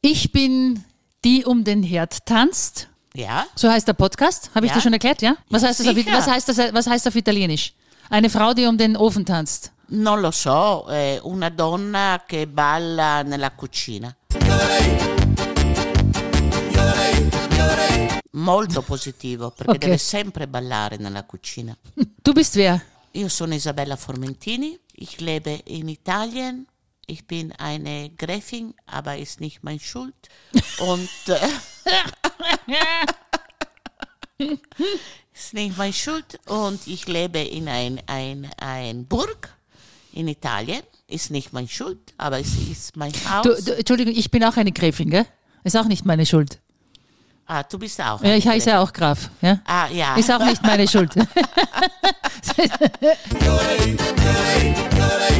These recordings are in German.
Ich bin die um den Herd tanzt. Ja? So heißt der Podcast. Habe ich Ja. dir schon erklärt, ja? Was, Ja, heißt das auf, was, heißt das, was heißt auf Italienisch? Eine Frau, die um den Ofen tanzt. Non lo so, eh, una donna che balla nella cucina. Molto positivo, perché Ok. deve sempre ballare nella cucina. Du bist wer? Io sono Isabella Formentini, ich lebe in Italien. Ich bin eine Gräfin, aber ist nicht mein Schuld. Und äh, ist nicht mein Schuld. Und ich lebe in ein, ein, ein Burg in Italien. Ist nicht mein Schuld, aber es ist mein Haus. Du, du, Entschuldigung, ich bin auch eine Gräfin, gell? Ist auch nicht meine Schuld. ah, du bist auch. Ja, ich heiße ja auch Graf. Ja? Ah, ja. Ist auch nicht meine Schuld.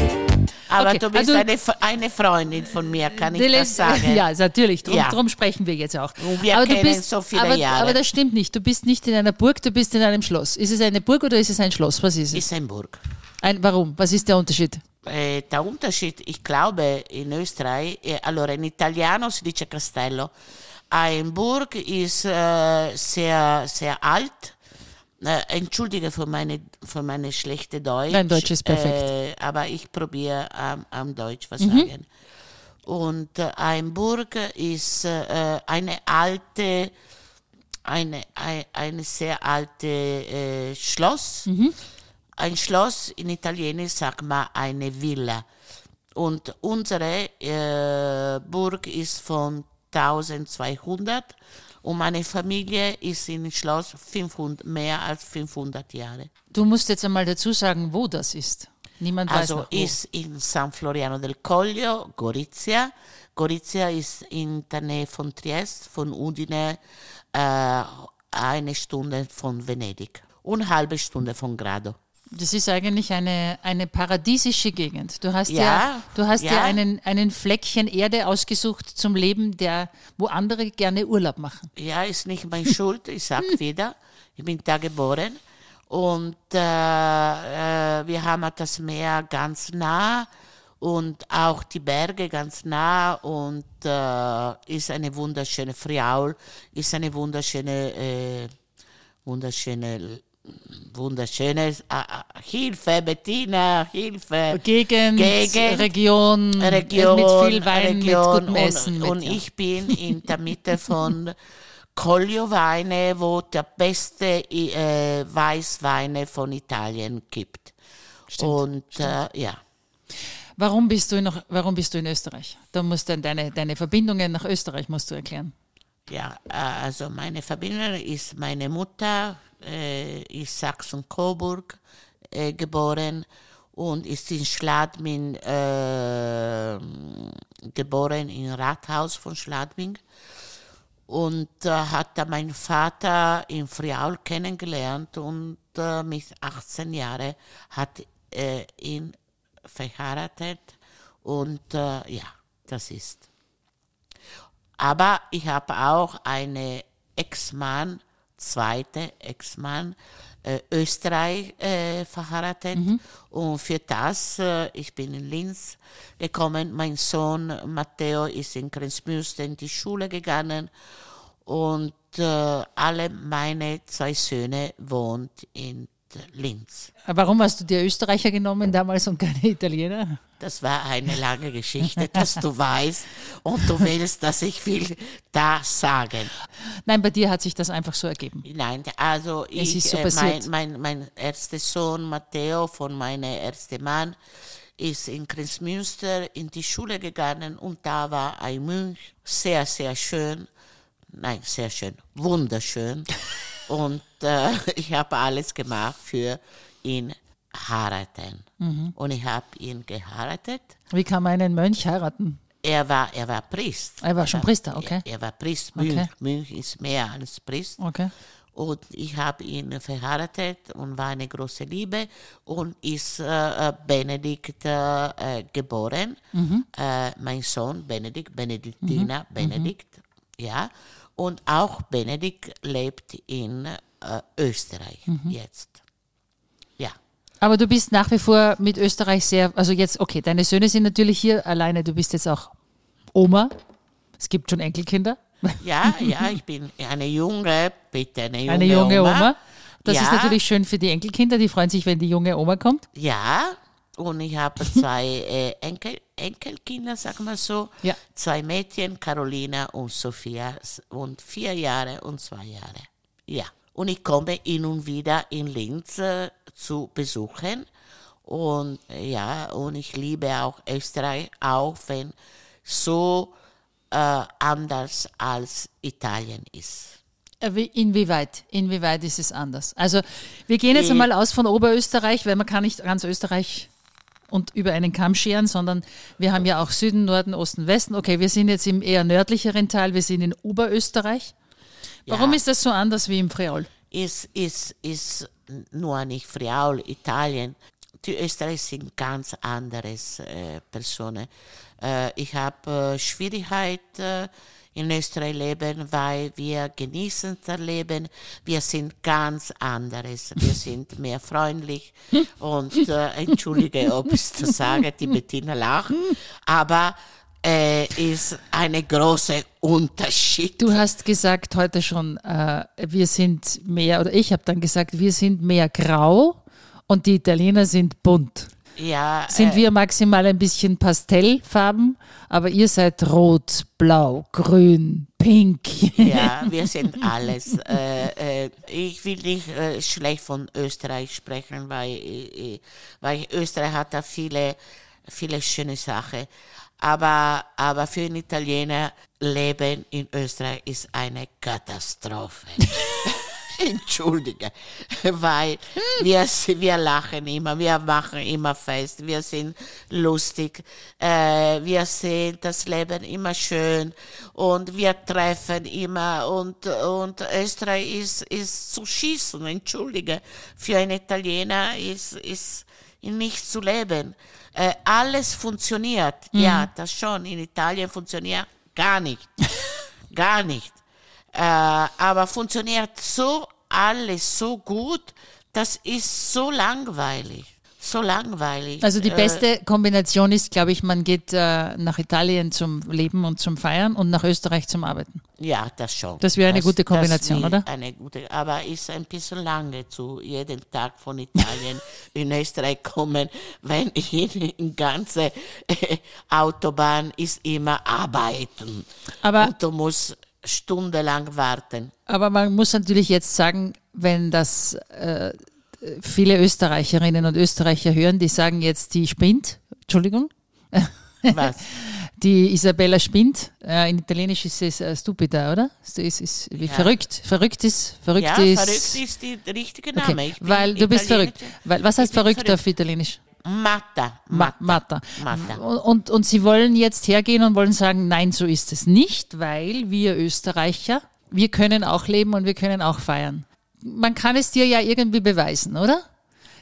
aber okay. du bist Also- eine, eine Freundin von mir, kann ich das sagen? Ja, natürlich. Drum, Ja. drum sprechen wir jetzt auch. Wir kennen so viele aber, Jahre. aber das stimmt nicht. Du bist nicht in einer Burg, du bist in einem Schloss. Ist es eine Burg oder ist es ein Schloss? Was ist es? Ist ein Burg. Ein, warum? Was ist der Unterschied? Eh, der Unterschied, ich glaube, in Österreich, eh, allora in italiano si dice castello, ein Burg ist äh, sehr, sehr alt. Äh, entschuldige für meine, für meine schlechte Deutsch. Dein Deutsch ist perfekt. Mhm. Äh, aber ich probiere am, am Deutsch was sagen. Und äh, ein Burg ist äh, eine alte, eine, ein, eine sehr alte äh, Schloss. Mhm. Ein Schloss in Italienisch sagt man eine Villa. Und unsere äh, Burg ist von 1200 und meine Familie ist in Schloss 500, mehr als 500 Jahre. Du musst jetzt einmal dazu sagen, wo das ist. Niemand weiß Also noch, wo. ist in San Floriano del Coglio, Gorizia. Gorizia ist in der Nähe von Triest, von Udine, äh, eine Stunde von Venedig und eine halbe Stunde von Grado. Das ist eigentlich eine, eine paradiesische Gegend. Du hast ja, Ja, du hast ja, ja. einen, einen Fleckchen Erde ausgesucht zum Leben, der, wo andere gerne Urlaub machen. Ja, ist nicht meine Schuld, ich sag wieder. Ich bin da geboren. Und äh, äh, wir haben das Meer ganz nah und auch die Berge ganz nah und äh, ist eine wunderschöne Friaul, ist eine wunderschöne, äh, wunderschöne, wunderschöne äh, Hilfe, Bettina, Hilfe. Gegend, Gegend, Region, Region, mit viel Wein, Region mit gutem und, Essen. und mit, ja. ich bin in der Mitte von Collio-Weine, wo der beste äh, Weißweine von Italien gibt. und Äh, ja, Warum bist du noch, warum bist du in Österreich? Da musst du deine, deine Verbindungen nach Österreich musst du erklären. Ja, also meine Verbindung ist meine Mutter, äh, ist Sachsen-Coburg äh, geboren und ist in Schladming äh, geboren, im Rathaus von Schladming. Und äh, hat da mein Vater in Friaul kennengelernt und äh, mit 18 Jahren hat ihn verheiratet. Und äh, ja, das ist. Aber ich habe auch eine Ex-Mann, zweite Ex-Mann, äh, Österreich äh, verheiratet. Und für das, äh, ich bin in Linz gekommen. Mein Sohn Matteo ist in Grenzmünster in die Schule gegangen. Und äh, alle meine zwei Söhne wohnen in Linz. Warum hast du dir Österreicher genommen damals und keine Italiener? Das war eine lange Geschichte, dass du weißt und du willst, dass ich will da sagen. Nein, bei dir hat sich das einfach so ergeben. Nein, also Es ich, so äh, mein, mein, mein erster Sohn Matteo von meinem ersten Mann ist in Grenzmünster in die Schule gegangen und da war ein Mönch, sehr, sehr schön, nein, sehr schön, wunderschön und äh, ich habe alles gemacht für ihn heiraten Mhm. und ich habe ihn geheiratet. Wie kann man einen Mönch heiraten? Er war, er war Priest. Er war schon Priester, okay. Er, er war Priest, Mönch. Okay. Mönch ist mehr als Priest. Okay. Und ich habe ihn verheiratet und war eine große Liebe und ist äh, äh, Benedikt äh, äh, geboren. Mhm. Äh, mein Sohn Benedikt, Benediktina Benedikt, ja. Und auch Benedikt lebt in äh, Österreich Mhm. jetzt. Ja. Aber du bist nach wie vor mit Österreich sehr, also jetzt, okay, deine Söhne sind natürlich hier alleine, du bist jetzt auch Oma. Es gibt schon Enkelkinder. Ja, ja, ich bin eine junge, bitte eine junge, Eine junge Oma. Oma. Das ja, ist natürlich schön für die Enkelkinder, die freuen sich, wenn die junge Oma kommt. Ja, und ich habe zwei äh, Enkel, Enkelkinder, sagen wir so. Ja. Zwei Mädchen, Carolina und Sophia, und vier Jahre und zwei Jahre. Ja. Und ich komme hin und wieder in Linz äh, zu besuchen. Und äh, ja, und ich liebe auch Österreich, auch wenn so äh, anders als Italien ist. Äh, wie- Inwieweit? Inwieweit ist es anders? Also wir gehen jetzt Äh. einmal aus von Oberösterreich, weil man kann nicht ganz Österreich und über einen Kamm scheren, sondern wir haben ja auch Süden, Norden, Osten, Westen. Okay, wir sind jetzt im eher nördlicheren Teil, wir sind in Oberösterreich. Warum Ja. ist das so anders wie im Friaul? ist, ist, ist nur nicht Friaul, Italien. Die Österreicher sind ganz anderes äh, Personen. Äh, ich habe äh, Schwierigkeit äh, in Österreich leben, weil wir genießen das Leben. Wir sind ganz anderes. Wir sind mehr freundlich und äh, entschuldige, ob ich das sage, die Bettina lacht, aber äh, ist eine große Unterschied. Du hast gesagt heute schon, äh, wir sind mehr, oder ich habe dann gesagt, wir sind mehr grau und die Italiener sind bunt. Ja, Sind äh, wir maximal ein bisschen Pastellfarben, aber ihr seid rot, blau, grün, pink. Ja, wir sind alles. äh, äh, ich will nicht äh, schlecht von Österreich sprechen, weil, äh, weil Österreich hat da viele, viele schöne Sachen. Aber, aber für einen Italiener Leben in Österreich ist eine Katastrophe. Entschuldige, weil wir, wir lachen immer, wir machen immer fest, wir sind lustig, äh, wir sehen das Leben immer schön und wir treffen immer und, und Österreich ist, ist zu schießen, entschuldige, für einen Italiener ist, ist nicht zu leben. Äh, alles funktioniert, ja, das schon, in Italien funktioniert gar nicht, gar nicht. Äh, aber funktioniert so alles so gut, das ist so langweilig. So langweilig. Also die Äh, beste Kombination ist, glaube ich, man geht äh, nach Italien zum Leben und zum Feiern und nach Österreich zum Arbeiten. ja, das schon. Das wäre eine gute Kombination, das oder? Eine gute, aber ist ein bisschen lange zu jeden Tag von Italien in Österreich kommen, wenn in ganze äh, Autobahn ist immer arbeiten. Aber- Und du musst stundenlang warten. Aber man muss natürlich jetzt sagen, wenn das äh, viele Österreicherinnen und Österreicher hören, die sagen jetzt, die spinnt, Entschuldigung, Was? die Isabella spinnt. Äh, in Italienisch ist es äh, stupida, oder? Es ist, ist wie Ja. verrückt. Verrückt ist, verrückt ja, ist. verrückt ist die richtige Name. Okay, weil du bist verrückt. Weil, was heißt bin verrückt, auf Italienisch? Matta. Ma Matta. Matta. Matta. Und, und, sie wollen jetzt hergehen und wollen sagen, nein, so ist es nicht, weil wir Österreicher, wir können auch leben und wir können auch feiern. Man kann es dir ja irgendwie beweisen, oder?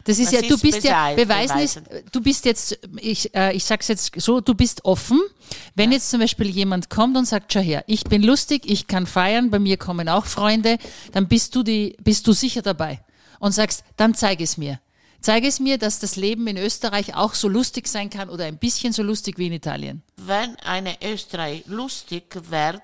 Das ist Was ja, du ist bist ja, beweisen? beweisen ist, du bist jetzt, ich, äh, ich sag's jetzt so, du bist offen. Wenn jetzt zum Beispiel jemand kommt und sagt, schau her, ich bin lustig, ich kann feiern, bei mir kommen auch Freunde, dann bist du die, bist du sicher dabei und sagst, dann zeig es mir. Zeige es mir, dass das Leben in Österreich auch so lustig sein kann oder ein bisschen so lustig wie in Italien. Wenn eine Österreich lustig wird,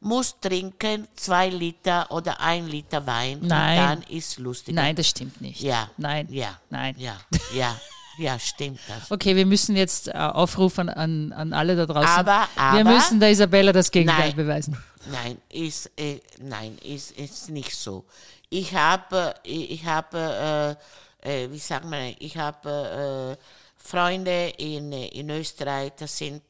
muss trinken zwei Liter oder ein Liter Wein. Nein. Dann ist lustig. Nein, das stimmt nicht. Ja. Nein. Ja. Nein. Ja. Ja. Ja, stimmt das. Okay, wir müssen jetzt äh, aufrufen an, an alle da draußen. Aber- wir aber- müssen der Isabella das Gegenteil Nein. beweisen. Nein, ist, äh, nein, ist, ist nicht so. Ich habe, ich habe, äh, äh, wie sagt man, ich habe äh, Freunde in, in Österreich, das sind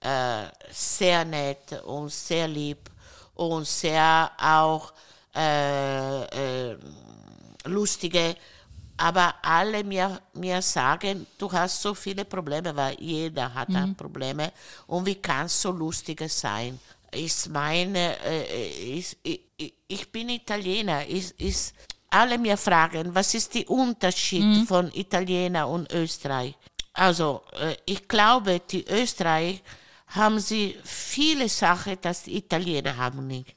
äh, sehr nett und sehr lieb und sehr auch äh, äh, lustige, aber alle mir, mir sagen, du hast so viele Probleme, weil jeder hat da Probleme. Und wie kannst du so lustige sein? Ist meine, äh, ich, ich- ich bin Italiener, ist, ist, alle mir fragen, was ist der Unterschied von Italiener und Österreich? Also, äh, ich glaube, die Österreich haben sie viele Sachen, das die Italiener haben nicht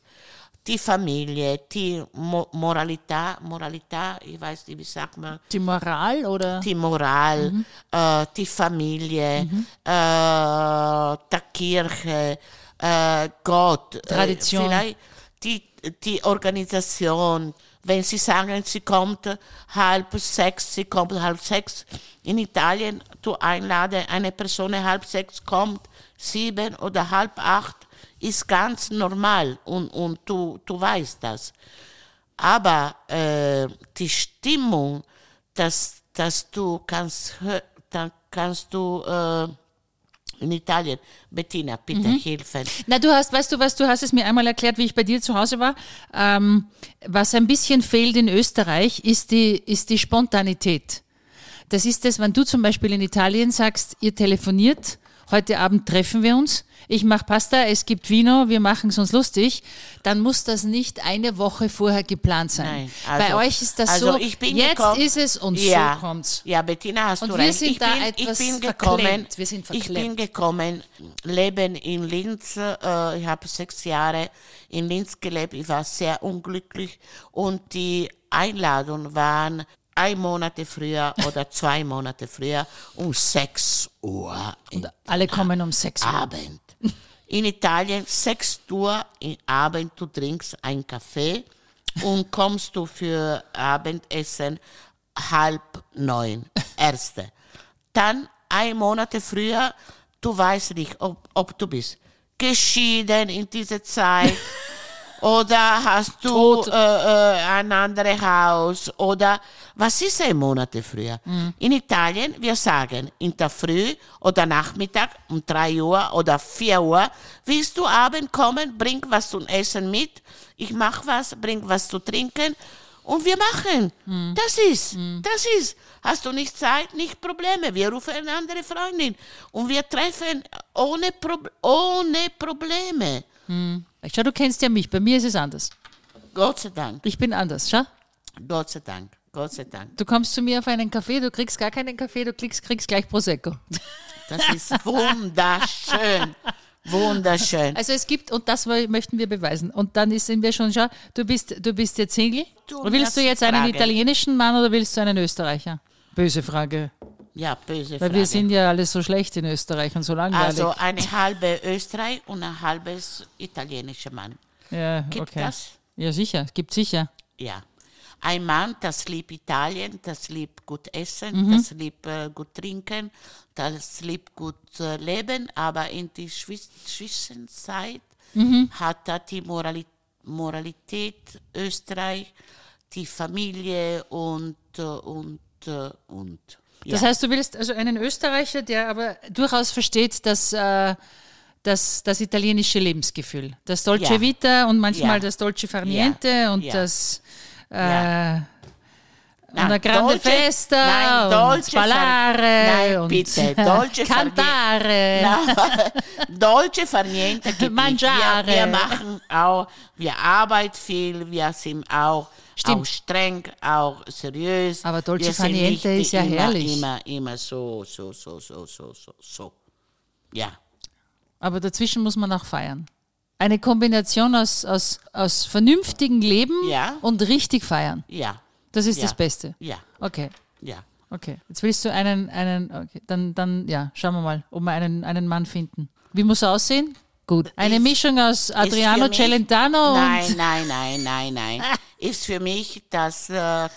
die Familie, die Mo Moralità, Moralità, ich weiß nicht, wie sagt man, Die Moral oder? die Moral, äh, die Familie, äh, der Kirche, äh, Gott, äh, Tradition. vielleicht die, die Organisation. Wenn sie sagen, sie kommt halb sechs, sie kommt halb sechs. In Italien, du einlade eine Person halb sechs kommt, sieben oder halb acht, ist ganz normal und, und du, du weißt das. Aber äh, die Stimmung, dass, dass du kannst, dann kannst du äh, in Italien, Bettina, bitte helfen. Na, du hast, weißt du was, du hast es mir einmal erklärt, wie ich bei dir zu Hause war. Ähm, was ein bisschen fehlt in Österreich, ist die, ist die Spontanität. Das ist es, wenn du zum Beispiel in Italien sagst, ihr telefoniert, heute Abend treffen wir uns, ich mache Pasta, es gibt Vino, wir machen es uns lustig, dann muss das nicht eine Woche vorher geplant sein. Nein, bei also- euch ist das also so, ich bin jetzt gekommen- ist es und ja, so kommt's. Ja, Bettina, hast Und du wir recht. sind ich da bin, etwas ich bin verklemmt. gekommen, Wir sind ich bin gekommen, leben in Linz, äh, ich habe sechs Jahre in Linz gelebt, ich war sehr unglücklich und die Einladungen waren ein Monat früher oder zwei Monate früher um sechs Uhr im Alle kommen um sechs Uhr. Abend. In Italien 6 Uhr im Abend, du trinkst einen Kaffee und kommst du für Abendessen halb neun, erste. Dann ein Monat früher, du weißt nicht, ob, ob du bist geschieden in dieser Zeit oder hast du äh, äh, ein anderes Haus oder was ist ein Monat früher? In Italien, wir sagen, in der Früh oder Nachmittag um 3 Uhr oder 4 Uhr, willst du Abend kommen, bring was zum Essen mit, ich mach was, bring was zu trinken und wir machen. Das ist, das ist. Hast du nicht Zeit, nicht Probleme. Wir rufen eine andere Freundin und wir treffen ohne, Prob ohne Probleme. Schau, du kennst ja mich, bei mir ist es anders. Gott sei Dank, Ich bin anders, schau. Gott sei Dank, Gott sei Dank. Du kommst zu mir auf einen Kaffee, du kriegst gar keinen Kaffee, du kriegst, kriegst gleich Prosecco. Das ist wunderschön, wunderschön. Also es gibt, und das möchten wir beweisen. Und dann ist- sind wir schon, schau, du bist, du bist jetzt Single. Du willst du jetzt einen Frage. italienischen Mann oder willst du einen Österreicher? Böse Frage. Ja, böse Weil Frage. wir sind ja alle so schlecht in Österreich und so langweilig. also eine halbe Österreich und ein halbes italienischer Mann. ja, gibt okay. das? Ja, sicher, gibt sicher. Ja. Ein Mann, das liebt Italien, das liebt gut essen, Mhm. das liebt äh, gut trinken, das liebt gut äh, leben, aber in der Zwischenzeit Mhm. hat er die Morali Moralität Österreich, die Familie und, äh, und, äh, und. Das heißt, du willst also einen Österreicher, der aber durchaus versteht, dass äh, das, das italienische Lebensgefühl, das Dolce Ja. Vita und manchmal Ja. das Dolce Farniente Ja. und das äh, Ja. Una grande Dolce- festa nein, Dolce ballare Nein, und bitte, Dolce Farniente. cantare. No, Dolce far niente gibt Mangiare. Wir, wir machen auch, wir arbeiten viel, wir sind auch, Stimmt. auch streng, auch seriös. Aber Dolce wir far sind nicht niente ist ja immer, herrlich. Immer, immer so, so, so, so, so, so, so. Ja. Aber dazwischen muss man auch feiern. Eine Kombination aus, aus, aus vernünftigem Leben Ja. und richtig feiern. Ja, Das ist Ja. das Beste. ja, Okay. ja. Okay, jetzt willst du einen, einen, okay, dann, dann, ja, schauen wir mal, ob wir einen, einen Mann finden. Wie muss er aussehen? Gut. Eine Ist- Mischung aus Adriano mich- Celentano Nein, und. nein, nein, nein, nein. Ist für mich, dass äh,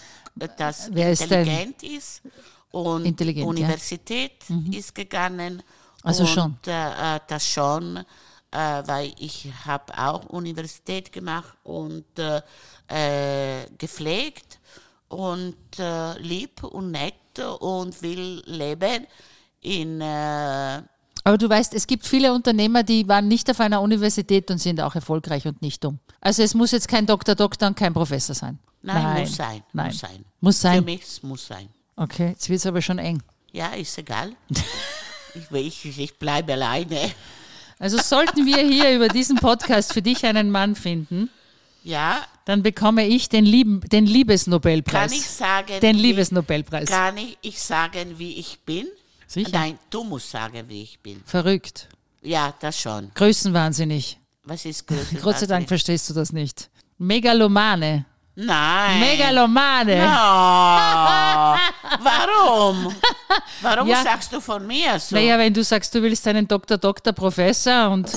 das Wer ist intelligent ist und Intelligent, ja. Universität ist gegangen. Also und, schon. Äh, äh, das schon, äh, weil ich habe auch Universität gemacht und äh, äh, gepflegt und äh, lieb und nett und will leben in Aber du weißt, es gibt viele Unternehmer, die waren nicht auf einer Universität und sind auch erfolgreich und nicht dumm. Also es muss jetzt kein Doktor, Doktor und kein Professor sein. Nein, muss sein, Nein. muss sein. Muss Für sein. mich es muss sein. Okay, jetzt wird es aber schon eng. Ja, ist egal. ich, ich, ich bleibe alleine. Also sollten wir hier über diesen Podcast für dich einen Mann finden, Ja, dann bekomme ich den, Lieben, den Liebesnobelpreis. kann ich sagen, Den Liebesnobelpreis. kann ich, ich sagen, wie ich bin? Sicher. Nein, du musst sagen, wie ich bin. Verrückt. Ja, das schon. Größenwahnsinnig. Was ist größer? Gott sei Dank verstehst du das nicht. Megalomane. Nein. Megalomane. Oh, warum? Warum Ja. sagst du von mir so? Naja, wenn du sagst, du willst einen Doktor, Doktor, Professor und,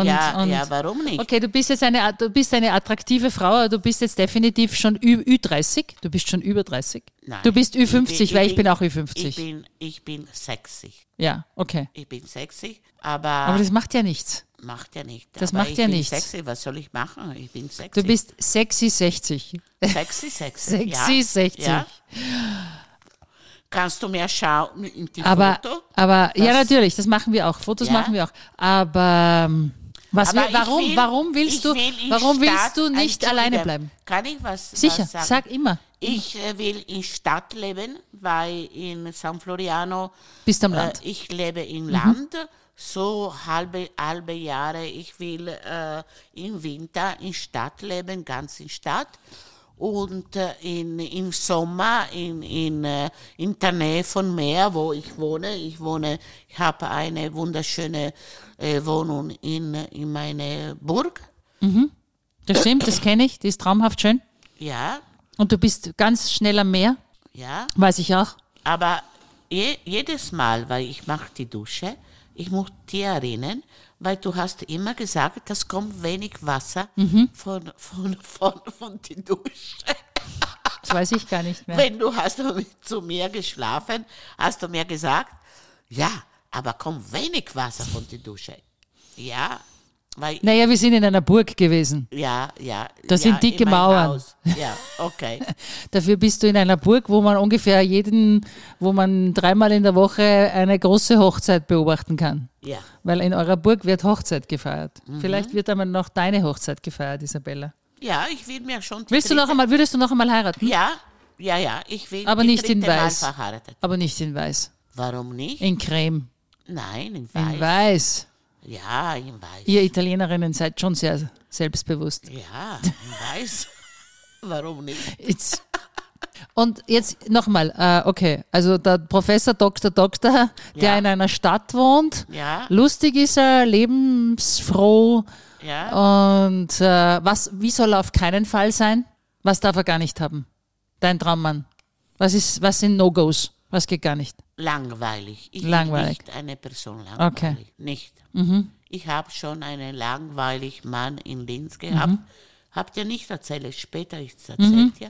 Und, ja, und, ja, warum nicht? Okay, du bist jetzt eine, du bist eine attraktive Frau, aber du bist jetzt definitiv schon Ü, Ü30. Du bist schon über 30. Nein. Du bist Ü50, Ich bin- weil ich bin auch Ich Ü50. bin, ich bin sexy. ja, okay. Ich bin sexy, aber, Aber das macht ja nichts. macht ja nicht. das aber macht ich ja bin nichts. sexy, was soll ich machen? Ich bin sexy. Du bist sexy 60. sexy, sexy. Sexy ja. 60. Ja. Kannst du mir schauen in die Aber, Foto? aber ja, Das- natürlich, das machen wir auch. Fotos Ja. machen wir auch. Aber ähm, was wir, warum, will- warum willst du, warum willst Stadt- du nicht alleine bleiben? Kann ich was, Sicher, was sagen? sag immer. Ich äh, will in Stadt leben, weil in San Floriano Bist am äh, Land. Mhm. ich lebe im Land, so halbe, halbe Jahre. Ich will äh, im Winter in Stadt leben, ganz in Stadt. Und in, im Sommer in, in, äh, in der Nähe von Meer, wo ich wohne. Ich wohne, ich habe eine wunderschöne äh, Wohnung in, in meine Burg. Das stimmt, das kenne ich. Die ist traumhaft schön. Ja, Und du bist ganz schnell am Meer, ja. weiß ich auch. Aber je, jedes Mal, weil ich mache die Dusche, ich muss dir erinnern, weil du hast immer gesagt, das kommt wenig Wasser von, von, von, von der Dusche. Das weiß ich gar nicht mehr. Wenn du hast zu mir geschlafen, hast du mir gesagt, ja, aber kommt wenig Wasser von der Dusche. Ja, weil, Naja, wir sind in einer Burg gewesen. ja, ja. Das ja, sind dicke Mauern. Haus. Ja, okay. Dafür bist du in einer Burg, wo man ungefähr jeden, wo man dreimal in der Woche eine große Hochzeit beobachten kann. Ja. Weil in eurer Burg wird Hochzeit gefeiert. Mhm. Vielleicht wird einmal noch deine Hochzeit gefeiert, Isabella. ja, ich will mir schon Willst du noch einmal, würdest du noch einmal heiraten? Ja, ja, ja, ich will Aber nicht in dritte Mal Weiß. verheiratet. Aber nicht in weiß. Warum nicht? In Creme. Nein, in In Weiß. Ja, in Weiß. Ihr Italienerinnen seid schon sehr selbstbewusst. Ja, in Weiß. Warum nicht? Jetzt. Und jetzt nochmal, äh, okay, also der Professor Dr. Doktor, der Ja. in einer Stadt wohnt, Ja, lustig ist er, lebensfroh ja. und äh, was, wie soll er auf keinen Fall sein? Was darf er gar nicht haben? Dein Traummann. Was, ist, was sind No-Gos? Was geht gar nicht? Langweilig. Ich Langweilig. bin nicht eine Person langweilig. Okay. Nicht. Mhm. Ich habe schon einen langweiligen Mann in Linz gehabt. Mhm. Habt ihr nicht erzählt? Später ist es erzählt, ja.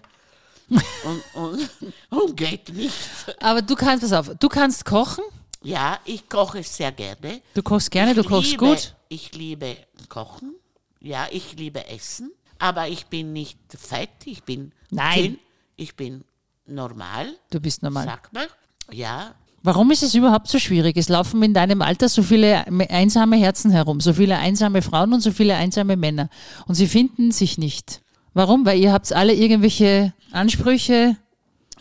Und, und, und geht nicht. Aber du kannst, pass auf, du kannst kochen, Ja, ich koche sehr gerne. du kochst gerne, du Ich kochst liebe, gut. Ich liebe Kochen. Ja, ich liebe Essen. Aber ich bin nicht fett. Ich bin Nein. dünn. Ich bin normal. Du bist normal. Sag mal. Ja. Warum ist es überhaupt so schwierig? Es laufen in deinem Alter so viele einsame Herzen herum, so viele einsame Frauen und so viele einsame Männer. Und sie finden sich nicht. Warum? Weil ihr habt alle irgendwelche Ansprüche.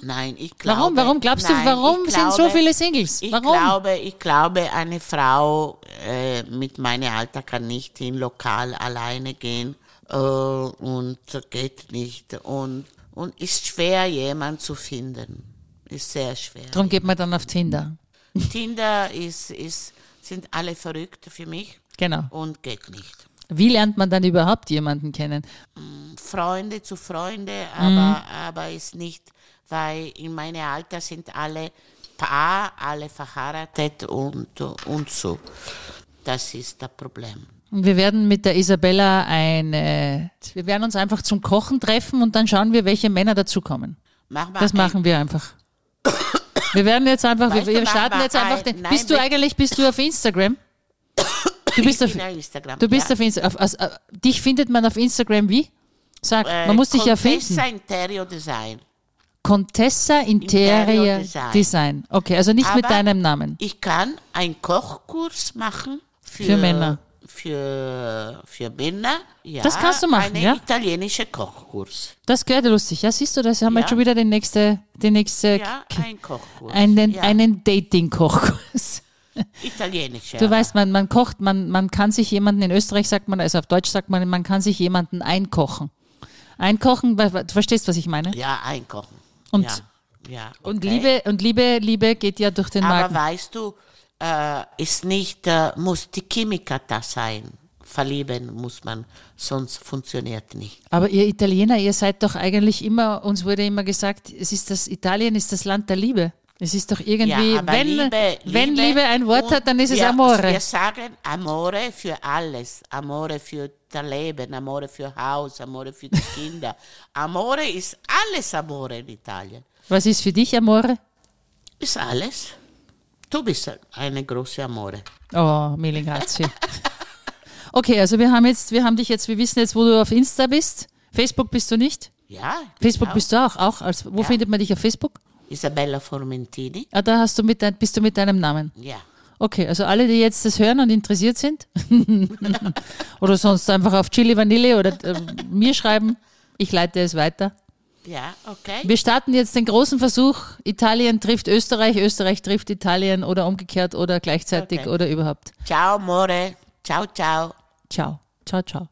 Nein, ich glaube. Warum? Warum glaubst nein, du, warum ich sind so glaube- viele Singles? Ich Warum? glaube, ich glaube, eine Frau äh, mit meinem Alter kann nicht in Lokal alleine gehen äh, und geht nicht und und ist schwer, jemanden zu finden. Ist sehr schwer. Darum geht man dann auf Tinder. Tinder ist, ist, sind alle verrückt für mich Genau. und geht nicht. Wie lernt man dann überhaupt jemanden kennen? Freunde zu Freunde, Mhm. aber, aber ist nicht, weil in meinem Alter sind alle Paar, alle verheiratet und, und so. Das ist das Problem. Und wir werden mit der Isabella eine, wir werden uns einfach zum Kochen treffen und dann schauen wir, welche Männer dazukommen. Mach mal Das machen wir einfach. Wir werden jetzt einfach, Weißt wir, wir starten jetzt einfach ein- den. nein, bist du eigentlich, bist du auf Instagram? Du bist Ich auf, bin auf Instagram. du bist ja. auf Instagram. Also, äh, dich findet man auf Instagram wie? Sag, Äh, man muss dich ja Contessa finden. Interior Design. Contessa Interior Interior Design. Design. Okay, also nicht mit Aber deinem Namen. Ich kann einen Kochkurs machen für, Für Männer. Für, für Männer. Ja, Das kannst du machen, einen ja? italienischen Kochkurs. Das gehört lustig. Ja, siehst du, das haben wir Ja. jetzt schon wieder den nächste, die nächste, Ja, ein Kochkurs. einen, ja, einen Dating-Kochkurs. italienischer. Du weißt, man, man kocht, man, man kann sich jemanden, in Österreich sagt man, also auf Deutsch sagt man, man kann sich jemanden einkochen. Einkochen, du verstehst, was ich meine? Ja, einkochen. Und- ja, ja, Und okay. Liebe, und Liebe, Liebe geht ja durch den Aber Magen. weißt du, äh, ist nicht, äh, muss die Chemiker da sein. Verlieben muss man, sonst funktioniert nicht. Aber ihr Italiener, ihr seid doch eigentlich immer, uns wurde immer gesagt, es ist das, Italien ist das Land der Liebe. Es ist doch irgendwie, Ja, wenn, Liebe, wenn Liebe ein Wort hat, dann ist es wir, Amore. Wir sagen Amore für alles. Amore für das Leben, Amore für Haus, Amore für die Kinder. Amore ist alles Amore in Italien. Was ist für dich Amore? Ist alles. Du bist eine große Amore. Oh, Mili, grazie. Okay, also wir haben jetzt, wir haben dich jetzt, wir wissen jetzt, wo du auf Insta bist. Facebook bist du nicht? Ja, Facebook auch. bist du auch. auch als, wo Ja. findet man dich auf Facebook? Isabella Formentini. Ah, da hast du mit dein, bist du mit deinem Namen. Ja. Okay, also alle, die jetzt das hören und interessiert sind oder sonst einfach auf Chili Vanille oder äh, mir schreiben, ich leite es weiter. Ja, okay. Wir starten jetzt den großen Versuch, Italien trifft Österreich, Österreich trifft Italien oder umgekehrt oder gleichzeitig Okay. oder überhaupt. Ciao, Amore. Ciao, ciao. Ciao. Ciao, ciao.